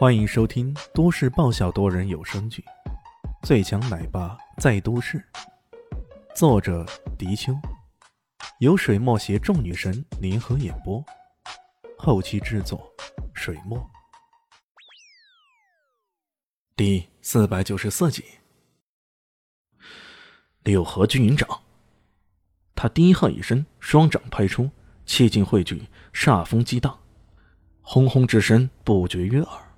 欢迎收听都市爆笑多人有声剧《最强奶爸在都市》，作者：迪秋，由水墨携众女神联合演播，后期制作：水墨。第四百九十四集，柳河军营长，他低喝一声，双掌拍出，气劲汇聚，煞风激荡，轰轰之声不绝于耳。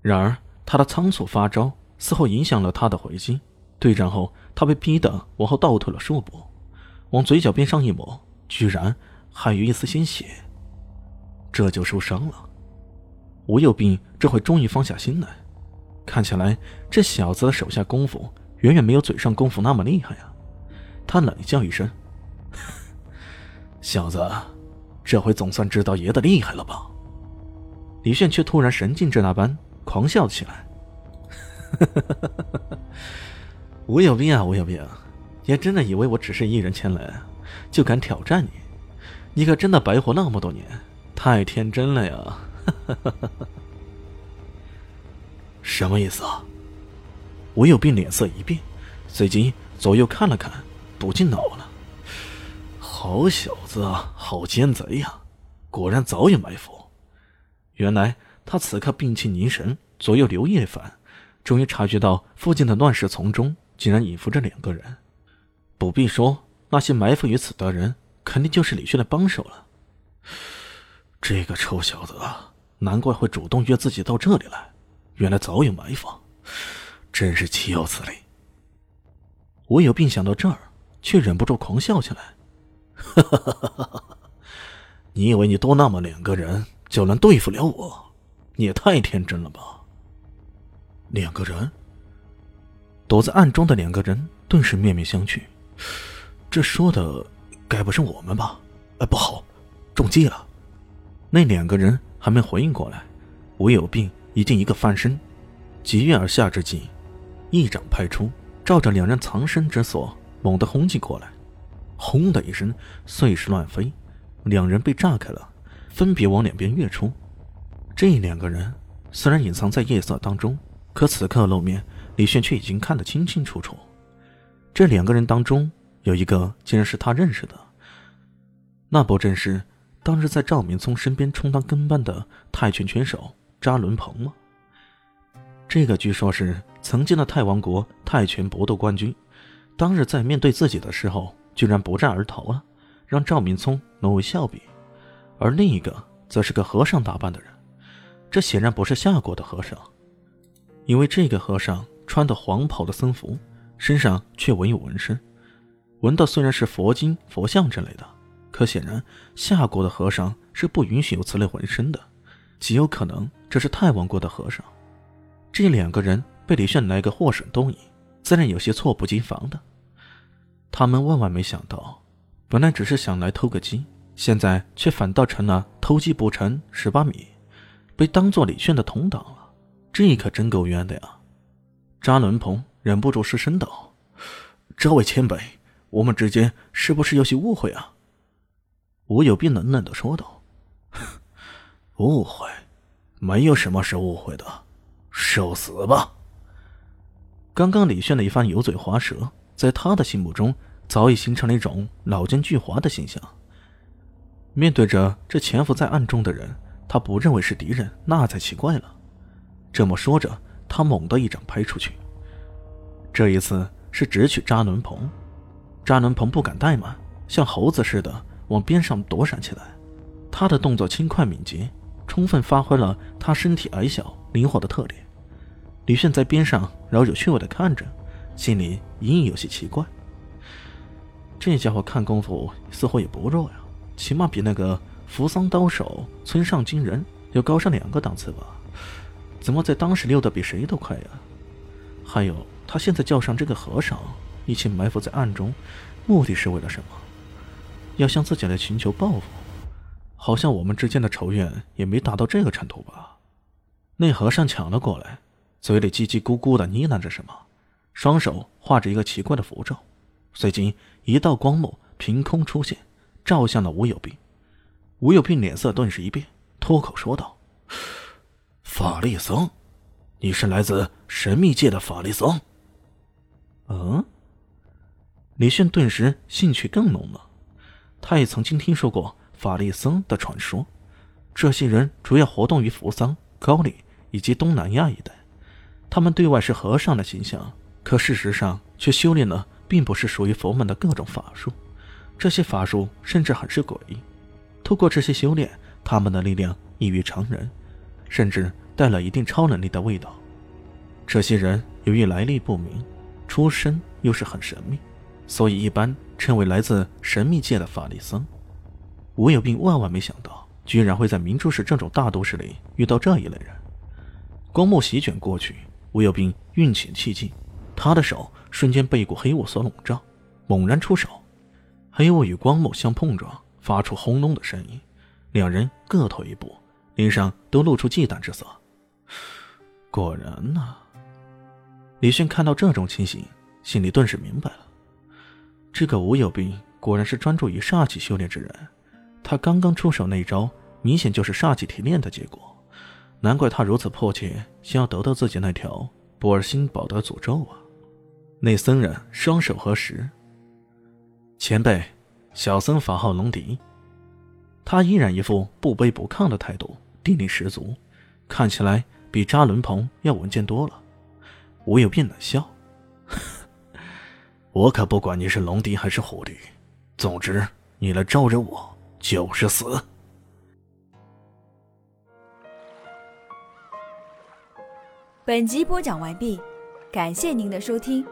然而，他的仓促发招似乎影响了他的回击。对战后，他被逼得往后倒退了数步，往嘴角边上一抹，居然还有一丝鲜血。这就受伤了。吴有病这回终于放下心来，看起来这小子的手下功夫远远没有嘴上功夫那么厉害啊！他冷笑一声：“小子，这回总算知道爷的厉害了吧？”李炫却突然神经质那般。狂笑起来，吴有病啊，吴有病，也真的以为我只是一人前来就敢挑战你？你可真的白活那么多年，太天真了呀！什么意思啊？吴有病脸色一变，随即左右看了看，不禁恼了：好小子啊，好奸贼呀！果然早有埋伏，原来。他此刻屏气凝神，左右留意反，终于察觉到附近的乱石丛中竟然隐伏着两个人。不必说，那些埋伏于此的人，肯定就是李轩的帮手了。这个臭小子，难怪会主动约自己到这里来，原来早有埋伏，真是岂有此理！我有病想到这儿，却忍不住狂笑起来。哈哈哈哈哈哈！你以为你多那么两个人就能对付了我？你也太天真了吧！两个人躲在暗中的两个人顿时面面相觑，这说的该不是我们吧？哎，不好，中计了！那两个人还没回应过来，吴有病已经一个翻身，急跃而下之际，一掌拍出，照着两人藏身之所猛地轰击过来，轰的一声，碎石乱飞，两人被炸开了，分别往两边跃出。这两个人虽然隐藏在夜色当中，可此刻露面，李炫却已经看得清清楚楚。这两个人当中有一个竟然是他认识的，那不正是当日在赵明聪身边充当跟班的泰拳拳手扎伦鹏吗？这个据说是曾经的泰王国泰拳搏斗冠军，当日在面对自己的时候，居然不战而逃了，让赵明聪沦为笑柄。而另一个则是个和尚打扮的人。这显然不是下国的和尚，因为这个和尚穿的黄袍的僧服，身上却纹有纹身，纹的虽然是佛经、佛像之类的，可显然下国的和尚是不允许有此类纹身的，极有可能这是太王国的和尚。这两个人被李炫来个祸水东引，自然有些措不及防的。他们万万没想到，本来只是想来偷个鸡，现在却反倒成了偷鸡不成蚀把米。被当做李炫的同党了，这可真够冤的呀！扎伦鹏忍不住失声道：“这位前辈，我们之间是不是有些误会啊？”吴有斌冷冷的说道：“ 误会？没有什么是误会的，受死吧！”刚刚李炫的一番油嘴滑舌，在他的心目中早已形成了一种老奸巨猾的形象。面对着这潜伏在暗中的人。他不认为是敌人，那才奇怪了。这么说着，他猛地一掌拍出去。这一次是直取扎伦鹏。扎伦鹏不敢怠慢，像猴子似的往边上躲闪起来。他的动作轻快敏捷，充分发挥了他身体矮小灵活的特点。李炫在边上饶有趣味的看着，心里隐隐有些奇怪。这家伙看功夫似乎也不弱呀，起码比那个……扶桑刀手村上金人要高上两个档次吧？怎么在当时溜得比谁都快呀？还有，他现在叫上这个和尚一起埋伏在暗中，目的是为了什么？要向自己来寻求报复？好像我们之间的仇怨也没达到这个程度吧？那和尚抢了过来，嘴里叽叽咕咕的呢喃着什么，双手画着一个奇怪的符咒，随即一道光幕凭空出现，照向了吴有斌。吴有斌脸色顿时一变，脱口说道：“法力僧，你是来自神秘界的法力僧。嗯，李炫顿时兴趣更浓了。他也曾经听说过法力僧的传说，这些人主要活动于扶桑、高丽以及东南亚一带。他们对外是和尚的形象，可事实上却修炼了并不是属于佛门的各种法术。这些法术甚至很是诡异。通过这些修炼，他们的力量异于常人，甚至带了一定超能力的味道。这些人由于来历不明，出身又是很神秘，所以一般称为来自神秘界的法力僧。吴有病万万没想到，居然会在明珠市这种大都市里遇到这一类人。光幕席卷过去，吴有病运起气劲，他的手瞬间被一股黑雾所笼罩，猛然出手，黑雾与光幕相碰撞。发出轰隆的声音，两人各退一步，脸上都露出忌惮之色。果然呢，李迅看到这种情形，心里顿时明白了，这个吴有斌果然是专注于煞气修炼之人。他刚刚出手那招，明显就是煞气提炼的结果，难怪他如此迫切想要得到自己那条波尔辛宝的诅咒啊！那僧人双手合十，前辈。小僧法号龙迪，他依然一副不卑不亢的态度，定力十足，看起来比扎伦鹏要稳健多了。吴有病冷笑：“ 我可不管你是龙迪还是狐狸，总之你来招惹我就是死。”本集播讲完毕，感谢您的收听。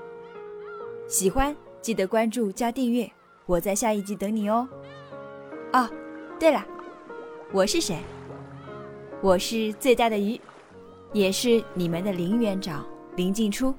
喜欢记得关注加订阅。我在下一集等你哦。哦，对了，我是谁？我是最大的鱼，也是你们的林园长林静初。